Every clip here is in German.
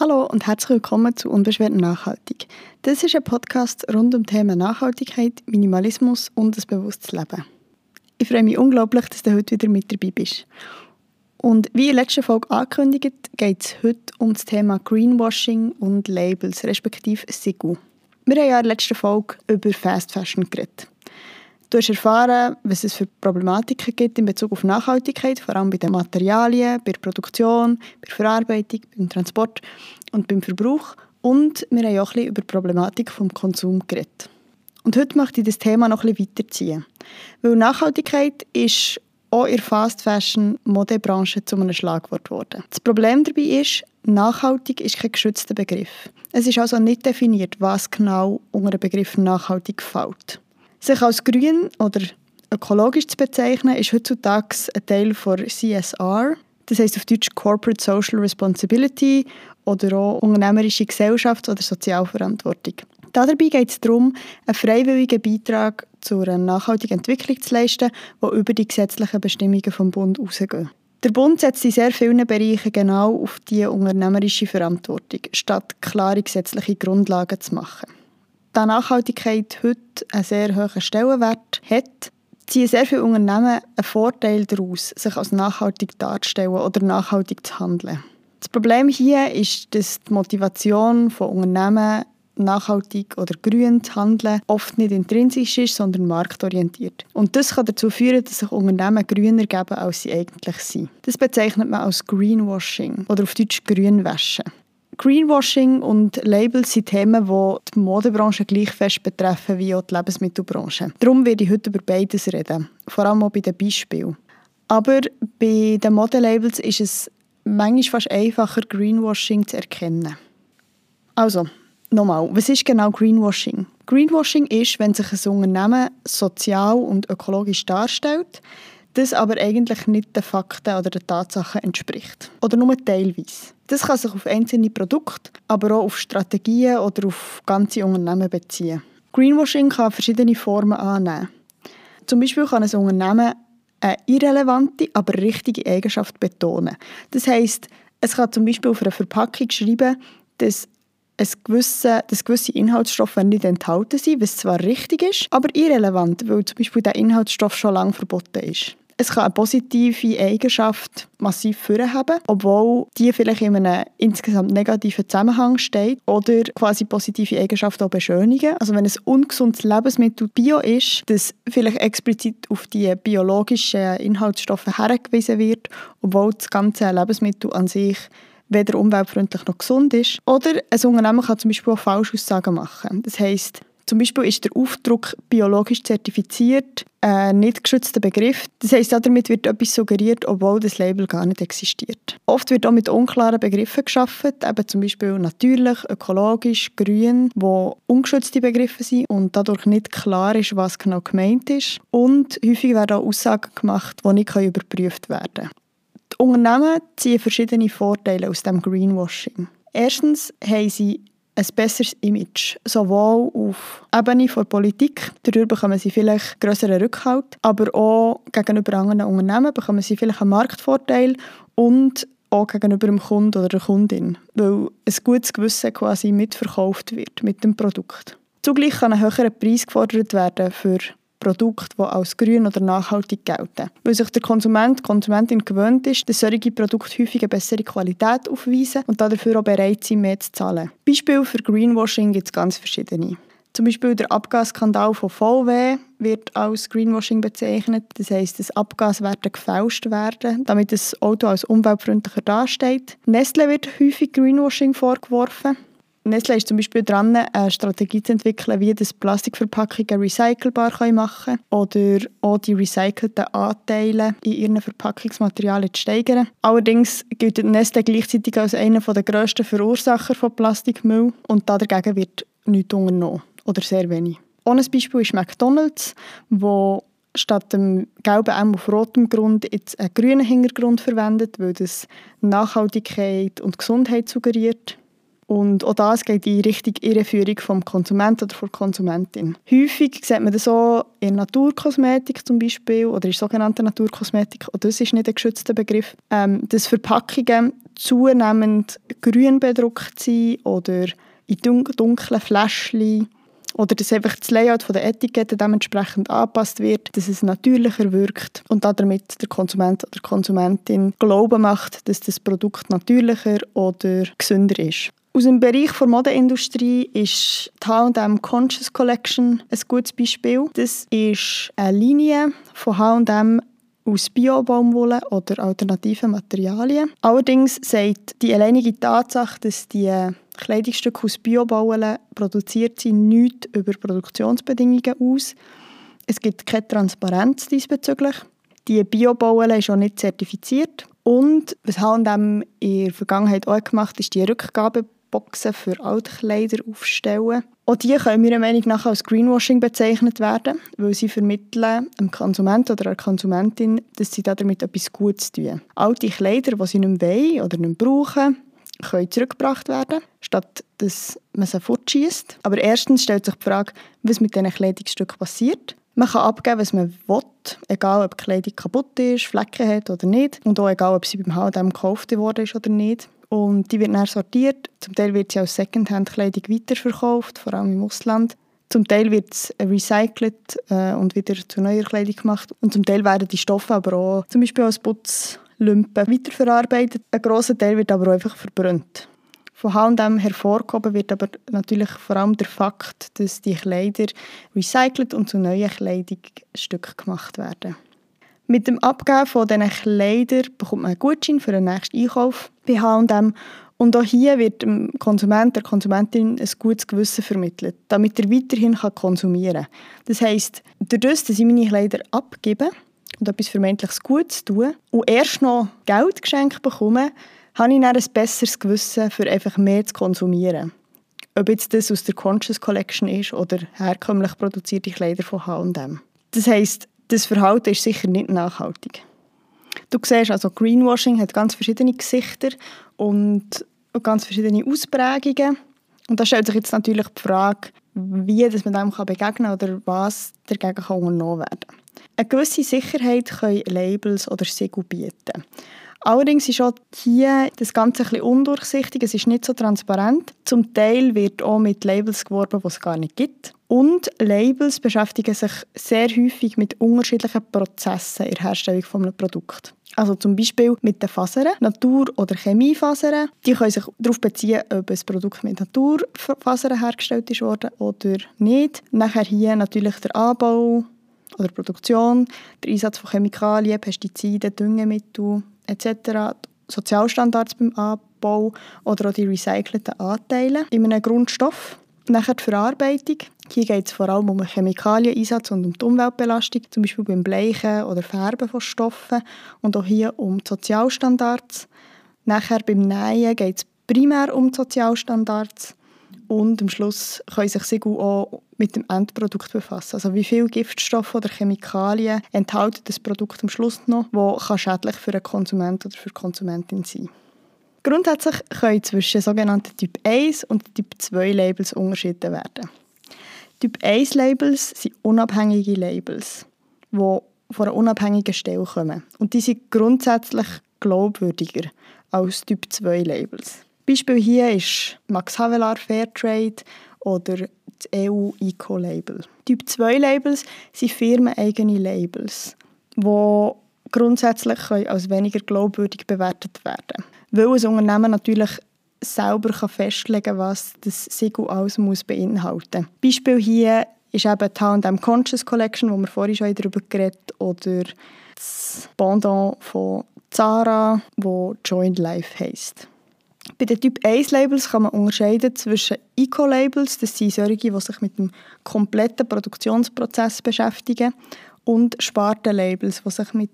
Hallo und herzlich willkommen zu Unbeschwert Nachhaltig. Das ist ein Podcast rund um Themen Nachhaltigkeit, Minimalismus und das bewusstes Leben. Ich freue mich unglaublich, dass du heute wieder mit dabei bist. Und wie in der letzten Folge angekündigt, geht es heute um das Thema Greenwashing und Labels, respektive Sigu. Wir haben ja in der letzten Folge über Fast Fashion geredet. Du hast erfahren, was es für Problematiken gibt in Bezug auf Nachhaltigkeit, vor allem bei den Materialien, bei der Produktion, bei der Verarbeitung, beim Transport und beim Verbrauch. Und wir haben auch ein bisschen über die Problematik des Konsums geredet. Und heute möchte ich das Thema noch ein bisschen weiterziehen. Weil Nachhaltigkeit ist auch in der Fast Fashion Modebranche zu einem Schlagwort geworden. Das Problem dabei ist, nachhaltig ist kein geschützter Begriff. Es ist also nicht definiert, was genau unter dem Begriff nachhaltig fällt. Sich als grün oder ökologisch zu bezeichnen, ist heutzutage ein Teil von CSR. Das heißt auf Deutsch Corporate Social Responsibility oder auch unternehmerische Gesellschafts- oder Sozialverantwortung. Dabei geht es darum, einen freiwilligen Beitrag zu einer nachhaltigen Entwicklung zu leisten, die über die gesetzlichen Bestimmungen vom Bund hinausgehen. Der Bund setzt in sehr vielen Bereichen genau auf diese unternehmerische Verantwortung, statt klare gesetzliche Grundlagen zu machen da Nachhaltigkeit heute einen sehr hohen Stellenwert hat, ziehen sehr viele Unternehmen einen Vorteil daraus, sich als nachhaltig darzustellen oder nachhaltig zu handeln. Das Problem hier ist, dass die Motivation von Unternehmen, nachhaltig oder grün zu handeln, oft nicht intrinsisch ist, sondern marktorientiert. Und das kann dazu führen, dass sich Unternehmen grüner geben, als sie eigentlich sind. Das bezeichnet man als Greenwashing oder auf Deutsch Grünwäsche. Greenwashing und Labels sind Themen, die die Modebranche gleich fest betreffen wie auch die Lebensmittelbranche. Darum werde ich heute über beides reden, vor allem auch bei den Beispielen. Aber bei den Modelabels ist es manchmal fast einfacher, Greenwashing zu erkennen. Also, nochmal, was ist genau Greenwashing? Greenwashing ist, wenn sich ein Unternehmen sozial und ökologisch darstellt, das aber eigentlich nicht den Fakten oder den Tatsachen entspricht. Oder nur teilweise. Das kann sich auf einzelne Produkte, aber auch auf Strategien oder auf ganze Unternehmen beziehen. Greenwashing kann verschiedene Formen annehmen. Zum Beispiel kann ein Unternehmen eine irrelevante, aber richtige Eigenschaft betonen. Das heißt, es kann zum Beispiel auf einer Verpackung schreiben, dass es gewisse, dass gewisse Inhaltsstoffe nicht enthalten sind, was zwar richtig ist, aber irrelevant, weil zum Beispiel der Inhaltsstoff schon lange verboten ist. Es kann eine positive Eigenschaft massiv vorhaben, obwohl die vielleicht in einem insgesamt negativen Zusammenhang steht oder quasi positive Eigenschaften auch beschönigen. Also wenn ein ungesundes Lebensmittel Bio ist, das vielleicht explizit auf die biologischen Inhaltsstoffe hergewiesen wird, obwohl das ganze Lebensmittel an sich weder umweltfreundlich noch gesund ist. Oder ein Unternehmen kann zum Beispiel auch Falschaussagen machen. Das heißt, zum Beispiel ist der Aufdruck biologisch zertifiziert ein nicht geschützter Begriff. Das heisst, damit wird etwas suggeriert, obwohl das Label gar nicht existiert. Oft wird auch mit unklaren Begriffen geschaffen, eben zum Beispiel natürlich, ökologisch, grün, wo ungeschützte Begriffe sind und dadurch nicht klar ist, was genau gemeint ist. Und häufig werden auch Aussagen gemacht, die nicht überprüft werden können. Die Unternehmen ziehen verschiedene Vorteile aus dem Greenwashing. Erstens haben sie ein besseres Image, sowohl auf Ebene der Politik, darüber bekommen sie vielleicht größeren Rückhalt, aber auch gegenüber anderen Unternehmen bekommen sie vielleicht einen Marktvorteil und auch gegenüber dem Kunden oder der Kundin, weil ein gutes Gewissen quasi mitverkauft wird mit dem Produkt. Zugleich kann ein höherer Preis gefordert werden für Produkte, die als grün oder nachhaltig gelten. Weil sich der Konsument, die Konsumentin gewöhnt ist, dass solche Produkte häufig eine bessere Qualität aufweisen und dafür auch bereit sind, mehr zu zahlen. Beispiele für Greenwashing gibt es ganz verschiedene. Zum Beispiel der Abgasskandal von VW wird als Greenwashing bezeichnet. Das heißt, dass Abgaswerte gefälscht werden, damit das Auto als umweltfreundlicher dasteht. Nestle wird häufig Greenwashing vorgeworfen. Nestle ist zum Beispiel dran, eine Strategie zu entwickeln, wie das Plastikverpackungen recycelbar machen können oder auch die recycelten Anteile in ihren Verpackungsmaterialien zu steigern. Allerdings gilt Nestle gleichzeitig als einer der grössten Verursacher von Plastikmüll und dagegen wird nichts unternommen oder sehr wenig. Ohne Beispiel ist McDonald's, wo statt dem gelben M auf rotem Grund jetzt einen grünen Hintergrund verwendet, weil das Nachhaltigkeit und Gesundheit suggeriert. Und auch das geht in Richtung Irreführung vom Konsumenten oder der Konsumentin. Häufig sieht man das auch in Naturkosmetik zum Beispiel oder in sogenannter Naturkosmetik, auch das ist nicht ein geschützter Begriff, ähm, dass Verpackungen zunehmend grün bedruckt sein oder in dunklen Fläschchen oder dass einfach das Layout der Etikette dementsprechend angepasst wird, dass es natürlicher wirkt und damit der Konsument oder Konsumentin Glauben macht, dass das Produkt natürlicher oder gesünder ist. Aus dem Bereich der Modeindustrie ist die H&M Conscious Collection ein gutes Beispiel. Das ist eine Linie von H&M aus Bio-Baumwolle oder alternativen Materialien. Allerdings sagt die alleinige Tatsache, dass die Kleidungsstücke aus Bio-Baumwolle produziert sind, nichts über Produktionsbedingungen aus. Es gibt keine Transparenz diesbezüglich. Die Bio-Baumwolle ist auch nicht zertifiziert. Und was H&M in der Vergangenheit auch gemacht hat, ist die Rückgabe Boxen für Altkleider aufstellen. Auch die können meiner Meinung nach als Greenwashing bezeichnet werden, weil sie vermitteln dem Konsument oder der Konsumentin, dass sie damit etwas Gutes tun. Alte Kleider, die sie nicht wollen oder nicht brauchen, können zurückgebracht werden, statt dass man sie fortschießt. Aber erstens stellt sich die Frage, was mit diesen Kleidungsstücken passiert. Man kann abgeben, was man will, egal ob die Kleidung kaputt ist, Flecken hat oder nicht. Und auch egal, ob sie beim H&M gekauft worden ist oder nicht. Und die wird dann sortiert. Zum Teil wird sie als Secondhand-Kleidung weiterverkauft, vor allem im Ausland. Zum Teil wird es recycelt äh, und wieder zu neuer Kleidung gemacht. Und zum Teil werden die Stoffe aber auch zum Beispiel als Putzlümpen weiterverarbeitet. Ein grosser Teil wird aber auch einfach verbrannt. Von H&M hervorgehoben wird aber natürlich vor allem der Fakt, dass die Kleider recycelt und zu neuen Kleidungsstücken gemacht werden. Mit dem Abgeben von diesen Kleidern bekommt man einen Gutschein für den nächsten Einkauf bei H&M. Und auch hier wird dem Konsument, der Konsumentin ein gutes Gewissen vermittelt, damit er weiterhin konsumieren kann. Das heisst, dadurch, dass ich meine Kleider abgebe und etwas vermeintliches Gutes tue und erst noch Geld geschenkt bekomme, habe ich dann ein besseres Gewissen, für einfach mehr zu konsumieren. Ob jetzt das aus der Conscious Collection ist oder herkömmlich produzierte Kleider von H&M. Das heisst, das Verhalten ist sicher nicht nachhaltig. Du siehst also, Greenwashing hat ganz verschiedene Gesichter und ganz verschiedene Ausprägungen. Und da stellt sich jetzt natürlich die Frage, wie dass man dem begegnen kann oder was dagegen kann unternommen werden kann. Eine gewisse Sicherheit können Labels oder Siegel bieten. Allerdings ist auch hier das Ganze ein bisschen undurchsichtig, es ist nicht so transparent. Zum Teil wird auch mit Labels geworben, die es gar nicht gibt. Und Labels beschäftigen sich sehr häufig mit unterschiedlichen Prozessen in der Herstellung eines Produkts. Also zum Beispiel mit den Fasern, Natur- oder Chemiefasern. Die können sich darauf beziehen, ob ein Produkt mit Naturfasern hergestellt ist worden oder nicht. Nachher hier natürlich der Anbau oder Produktion, der Einsatz von Chemikalien, Pestiziden, Düngemittel etc. Sozialstandards beim Abbau oder auch die recycelten Anteile in einem Grundstoff. Nachher die Verarbeitung. Hier geht es vor allem um den Chemikalieneinsatz und um die Umweltbelastung, zum Beispiel beim Bleichen oder Färben von Stoffen. Und auch hier um die Sozialstandards. Nachher beim Nähen geht es primär um die Sozialstandards. Und am Schluss können sich Siegel auch mit dem Endprodukt befassen. Also wie viele Giftstoffe oder Chemikalien enthält das Produkt am Schluss noch, wo schädlich für einen Konsument oder für die Konsumentin sein Grundsätzlich können zwischen sogenannten Typ 1 und Typ 2 Labels unterschieden werden. Typ 1 Labels sind unabhängige Labels, die von einer unabhängigen Stelle kommen. Und die sind grundsätzlich glaubwürdiger als Typ 2 Labels. Beispiel hier ist Max Havelaar Fairtrade oder das EU Eco-Label. Typ 2 Labels sind firmeneigene Labels, die grundsätzlich als weniger glaubwürdig bewertet werden Weil ein Unternehmen natürlich selber festlegen kann, was das Siegel alles muss beinhalten muss. Beispiel hier ist eben die H&M Conscious Collection, wo wir vorhin schon darüber geredet oder das Pendant von Zara, wo Joint Life heisst. Bei den Typ 1 Labels kann man unterscheiden zwischen Eco-Labels, das sind solche, die sich mit dem kompletten Produktionsprozess beschäftigen, und Sparten-Labels, die sich mit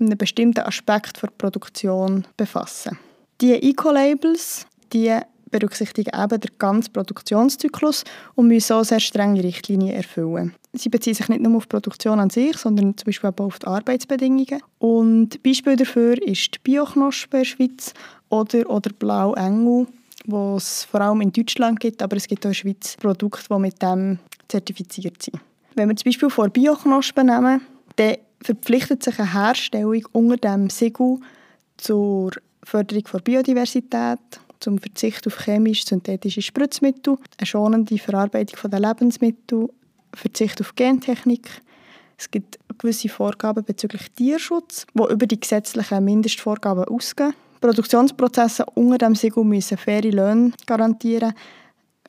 einem bestimmten Aspekt der Produktion befassen. Die Eco-Labels, die berücksichtigen eben den ganzen Produktionszyklus und müssen auch sehr strenge Richtlinien erfüllen. Sie beziehen sich nicht nur auf die Produktion an sich, sondern zum Beispiel auch auf die Arbeitsbedingungen. Und Beispiel dafür ist die Bioknospe in der Schweiz oder, oder Blau Engel, wo es vor allem in Deutschland gibt, aber es gibt auch in der Schweiz Produkte, die mit dem zertifiziert sind. Wenn wir zum Beispiel vor Bioknospen nehmen, dann verpflichtet sich eine Herstellung unter dem Siegel zur Förderung der Biodiversität, zum Verzicht auf chemisch-synthetische Spritzmittel, eine schonende Verarbeitung der Lebensmittel, Verzicht auf Gentechnik. Es gibt gewisse Vorgaben bezüglich Tierschutz, die über die gesetzlichen Mindestvorgaben ausgehen. Produktionsprozesse unter dem Siegel müssen faire Löhne garantieren,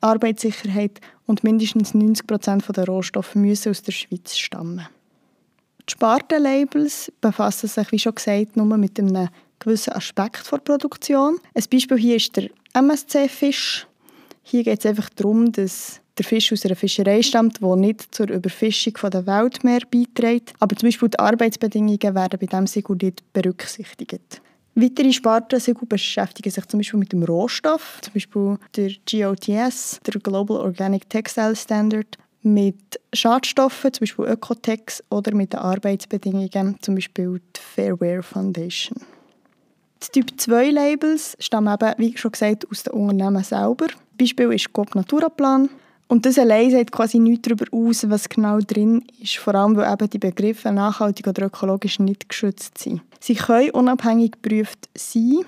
Arbeitssicherheit und mindestens 90 Prozent der Rohstoffe müssen aus der Schweiz stammen. Die Spartenlabels befassen sich, wie schon gesagt, nur mit einem gewissen Aspekt der Produktion. Ein Beispiel hier ist der MSC-Fisch. Hier geht es einfach darum, dass der Fisch aus einer Fischerei stammt, der nicht zur Überfischung der Weltmeer beiträgt. Aber zum Beispiel die Arbeitsbedingungen werden bei diesem Siegel nicht berücksichtigt. Weitere Spartensiegel beschäftigen sich zum Beispiel mit dem Rohstoff, zum Beispiel der GOTS, der Global Organic Textile Standard, mit Schadstoffen, zum Beispiel Ökotex, oder mit den Arbeitsbedingungen, zum Beispiel die Fairware Foundation. Die Typ 2 Labels stammen eben, wie schon gesagt, aus den Unternehmen selber. Beispiel ist GOP Naturaplan. Und das allein sagt quasi nichts darüber aus, was genau drin ist, vor allem weil eben die Begriffe nachhaltig oder ökologisch nicht geschützt sind. Sie können unabhängig geprüft sein,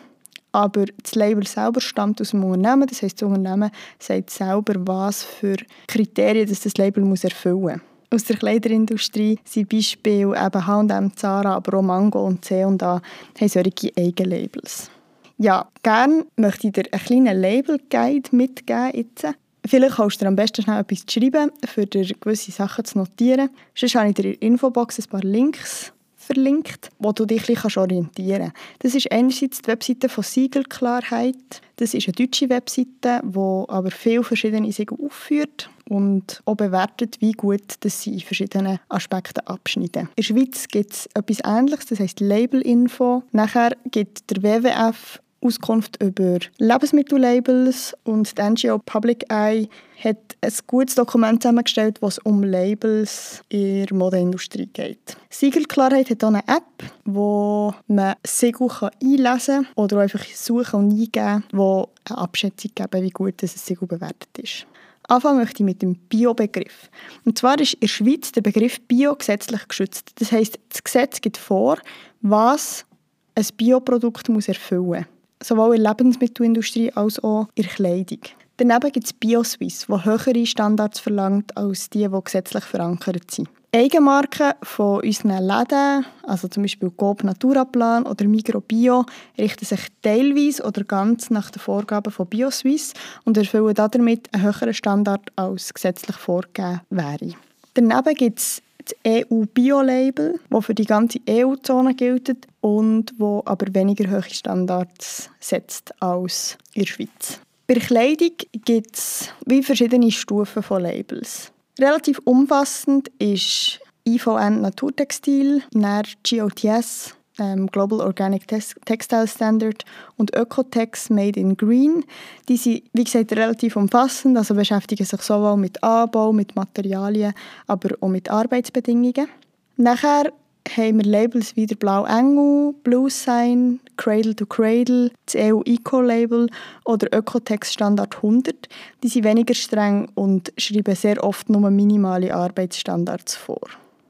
aber das Label selber stammt aus dem Unternehmen. Das heißt, das Unternehmen sagt selber, was für Kriterien das, das Label muss erfüllen muss. Aus der Kleiderindustrie sind Beispiele eben H&M, Zara, aber auch Mango und C&A haben solche Eigenlabels. Ja, gerne möchte ich dir einen kleinen Label-Guide mitgeben jetzt. Vielleicht kannst du dir am besten schnell etwas schreiben, für dir gewisse Sachen zu notieren. Sonst habe ich dir in der Infobox ein paar Links verlinkt, wo du dich ein orientieren kannst. Das ist einerseits die Webseite von Siegelklarheit. Das ist eine deutsche Webseite, die aber viele verschiedene Siegel aufführt und auch bewertet, wie gut dass sie in verschiedenen Aspekten abschneiden. In der Schweiz gibt es etwas Ähnliches, das heisst Labelinfo. Nachher gibt der WWF Auskunft über Lebensmittellabels und die NGO Public Eye hat ein gutes Dokument zusammengestellt, was um Labels in der Modeindustrie geht. Siegelklarheit hat auch eine App, wo man Siegel einlesen kann oder einfach suchen und eingeben, wo eine Abschätzung geben, wie gut das Siegel bewertet ist. Anfangen möchte ich mit dem Bio-Begriff. Und zwar ist in der Schweiz der Begriff Bio gesetzlich geschützt. Das heißt, das Gesetz gibt vor, was ein Bioprodukt erfüllen muss sowohl in der Lebensmittelindustrie als auch in der Kleidung. Daneben gibt es BioSwiss, die höhere Standards verlangt als die, die gesetzlich verankert sind. Eigenmarken von unseren Läden, also zum Beispiel Coop Naturaplan oder Migrobio, richten sich teilweise oder ganz nach den Vorgaben von BioSwiss und erfüllen damit einen höheren Standard als gesetzlich vorgegeben wäre. Daneben gibt es das EU-Bio-Label, das für die ganze EU-Zone gilt und wo aber weniger hohe Standards setzt als in der Schweiz. Bei Kleidung gibt es wie verschiedene Stufen von Labels. Relativ umfassend ist IVN Naturtextil, NER GOTS, Global Organic Textile Standard und Ökotex Made in Green. Die sind, wie gesagt, relativ umfassend, also beschäftigen sich sowohl mit Anbau, mit Materialien, aber auch mit Arbeitsbedingungen. Nachher haben wir Labels wie der Blau Engel, Blue Sign, Cradle to Cradle, das EU Eco-Label oder Ökotex Standard 100. Die sind weniger streng und schreiben sehr oft nur minimale Arbeitsstandards vor.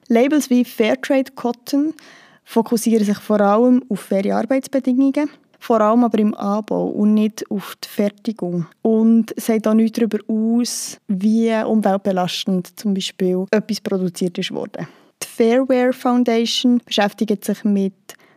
Labels wie Fairtrade Cotton fokussieren sich vor allem auf faire Arbeitsbedingungen, vor allem aber im Anbau und nicht auf die Fertigung. Und sagt auch nichts darüber aus, wie umweltbelastend zum Beispiel etwas produziert worden. Die Fairware Foundation beschäftigt sich mit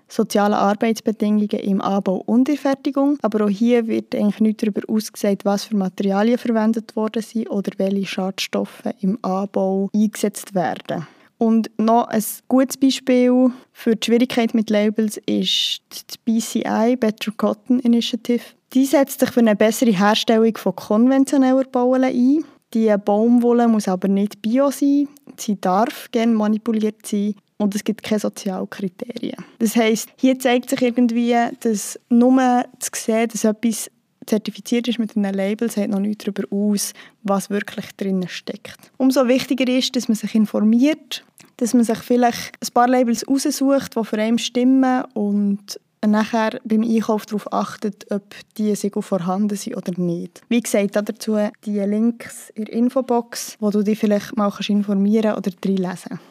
sozialen Arbeitsbedingungen im Anbau und in der Fertigung. Aber auch hier wird eigentlich nichts darüber ausgesagt, was für Materialien verwendet worden sind oder welche Schadstoffe im Anbau eingesetzt werden. Und noch ein gutes Beispiel für die Schwierigkeit mit Labels ist die BCI, Better Cotton Initiative. Die setzt sich für eine bessere Herstellung von konventioneller Baumwolle ein. Die Baumwolle muss aber nicht bio sein, sie darf gerne manipuliert sein und es gibt keine Sozialkriterien. Das heißt, hier zeigt sich irgendwie, dass nur zu sehen, dass etwas zertifiziert ist mit einem Label, sagt noch nichts darüber aus, was wirklich drin steckt. Umso wichtiger ist, dass man sich informiert, dass man sich vielleicht ein paar Labels raussucht, die für einen stimmen und nachher beim Einkauf darauf achtet, ob die Siegel vorhanden sind oder nicht. Wie gesagt, dazu die Links in der Infobox, wo du dich vielleicht mal informieren oder reinlesen kannst.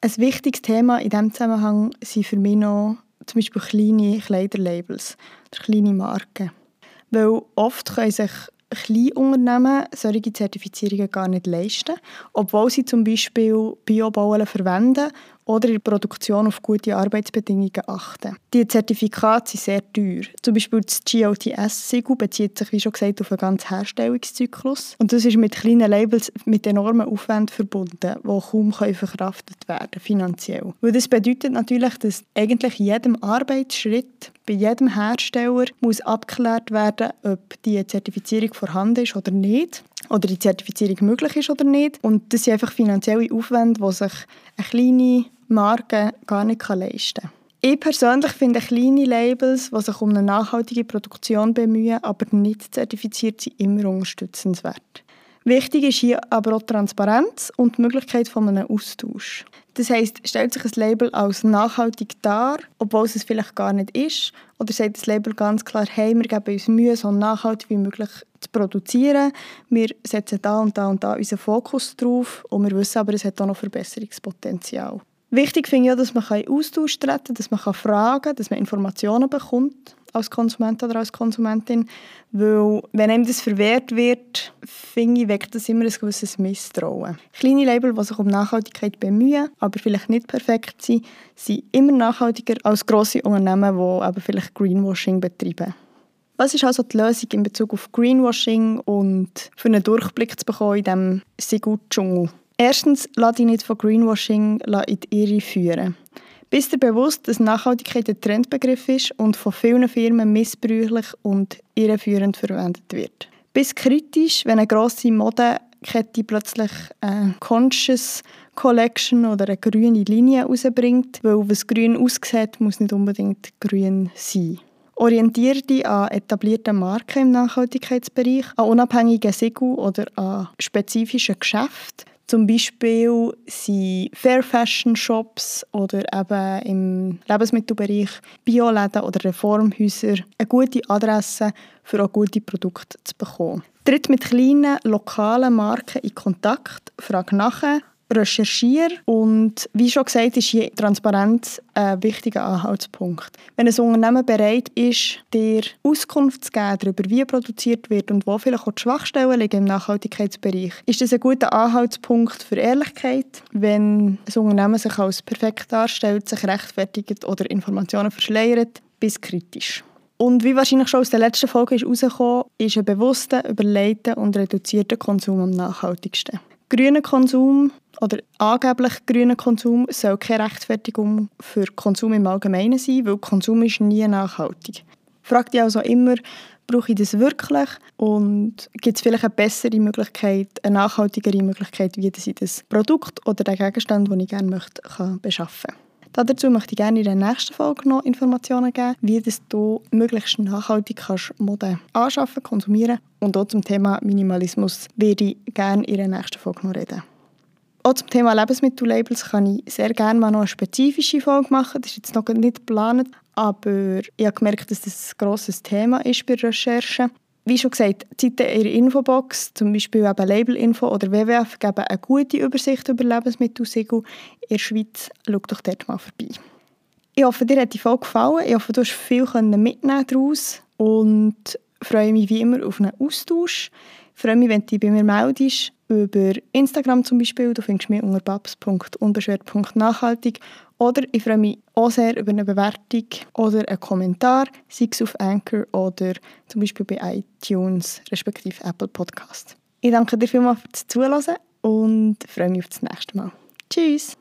Ein wichtiges Thema in diesem Zusammenhang sind für mich noch zum Beispiel kleine Kleiderlabels oder kleine Marken. Weil oft können sich Kleinunternehmen solche Zertifizierungen gar nicht leisten, obwohl sie zum Beispiel Biobauen verwenden oder in der Produktion auf gute Arbeitsbedingungen achten. Die Zertifikate sind sehr teuer. Zum Beispiel das GOTS-Siegel bezieht sich, wie schon gesagt, auf einen ganzen Herstellungszyklus. Und das ist mit kleinen Labels mit enormen Aufwänden verbunden, die kaum verkraftet werden finanziell. Weil das bedeutet natürlich, dass eigentlich jedem Arbeitsschritt bei jedem Hersteller muss abgeklärt werden, ob die Zertifizierung vorhanden ist oder nicht oder die Zertifizierung möglich ist oder nicht. Und das sind einfach finanzielle Aufwände, die sich eine kleine Marke gar nicht leisten kann. Ich persönlich finde kleine Labels, die sich um eine nachhaltige Produktion bemühen, aber nicht zertifiziert sind, immer unterstützenswert. Wichtig ist hier aber auch Transparenz und die Möglichkeit von einem Austausch. Das heißt, stellt sich ein Label als nachhaltig dar, obwohl es es vielleicht gar nicht ist, oder sagt das Label ganz klar, hey, wir geben uns Mühe, so nachhaltig wie möglich zu produzieren. Wir setzen da und da und da unseren Fokus drauf und wir wissen aber, es hat auch noch Verbesserungspotenzial. Wichtig finde ich auch, dass man Austausch treten kann, dass man fragen kann, dass man Informationen bekommt als Konsument oder als Konsumentin. Weil, wenn einem das verwehrt wird, finde ich, weckt das immer ein gewisses Misstrauen. Kleine Label, die sich um Nachhaltigkeit bemühen, aber vielleicht nicht perfekt sind, sind immer nachhaltiger als grosse Unternehmen, die aber vielleicht Greenwashing betreiben. Was ist also die Lösung in Bezug auf Greenwashing und für einen Durchblick zu bekommen in diesem Sigut-Dschungel? Erstens, lass dich nicht von Greenwashing in die Irre führen. Bist dir bewusst, dass Nachhaltigkeit ein Trendbegriff ist und von vielen Firmen missbräuchlich und irreführend verwendet wird. Bist kritisch, wenn eine grosse Modekette plötzlich eine Conscious Collection oder eine grüne Linie herausbringt, weil was grün aussieht, muss nicht unbedingt grün sein. Orientiere dich an etablierten Marken im Nachhaltigkeitsbereich, an unabhängigen Siegel oder an spezifischen Geschäften, zum Beispiel sind Fair Fashion Shops oder eben im Lebensmittelbereich Bioläden oder Reformhäuser eine gute Adresse für auch gute Produkte zu bekommen. Tritt mit kleinen lokalen Marken in Kontakt, frag nachher recherchiere und wie schon gesagt ist hier Transparenz ein wichtiger Anhaltspunkt. Wenn ein Unternehmen bereit ist, dir Auskunft zu geben darüber, wie produziert wird und wo vielleicht auch die Schwachstellen liegen im Nachhaltigkeitsbereich, ist das ein guter Anhaltspunkt für Ehrlichkeit. Wenn ein Unternehmen sich als perfekt darstellt, sich rechtfertigt oder Informationen verschleiert, bis kritisch. Und wie wahrscheinlich schon aus der letzten Folge ist herausgekommen, ist ein bewusster, überlegter und reduzierter Konsum am nachhaltigsten. Grüner Konsum oder angeblich grüner Konsum soll keine Rechtfertigung für Konsum im Allgemeinen sein, weil Konsum ist nie nachhaltig. Fragt dich also immer, brauche ich das wirklich und gibt es vielleicht eine bessere Möglichkeit, eine nachhaltigere Möglichkeit, wie ich das Produkt oder den Gegenstand, den ich gerne möchte, kann beschaffen kann. Dazu möchte ich gerne in der nächsten Folge noch Informationen geben, wie das du möglichst nachhaltig kannst Mode anschaffen, konsumieren und auch zum Thema Minimalismus werde ich gerne in der nächsten Folge noch reden. Auch zum Thema Lebensmittellabels kann ich sehr gerne mal noch eine spezifische Folge machen. Das ist jetzt noch nicht geplant, aber ich habe gemerkt, dass das ein grosses Thema ist bei Recherchen. Wie schon gesagt, die Seiten in der Infobox, zum Beispiel eben Labelinfo oder WWF, geben eine gute Übersicht über Lebensmittelsiegel in der Schweiz. Schau doch dort mal vorbei. Ich hoffe, dir hat die Folge gefallen. Ich hoffe, du hast viel mitnehmen daraus und freue mich wie immer auf einen Austausch. Ich freue mich, wenn du dich bei mir meldest über Instagram zum Beispiel. Du findest mich unter babs.unbeschwert.nachhaltig. Oder ich freue mich auch sehr über eine Bewertung oder einen Kommentar, sei es auf Anchor oder zum Beispiel bei iTunes respektive Apple Podcast. Ich danke dir vielmals fürs Zuhören und freue mich auf das nächste Mal. Tschüss!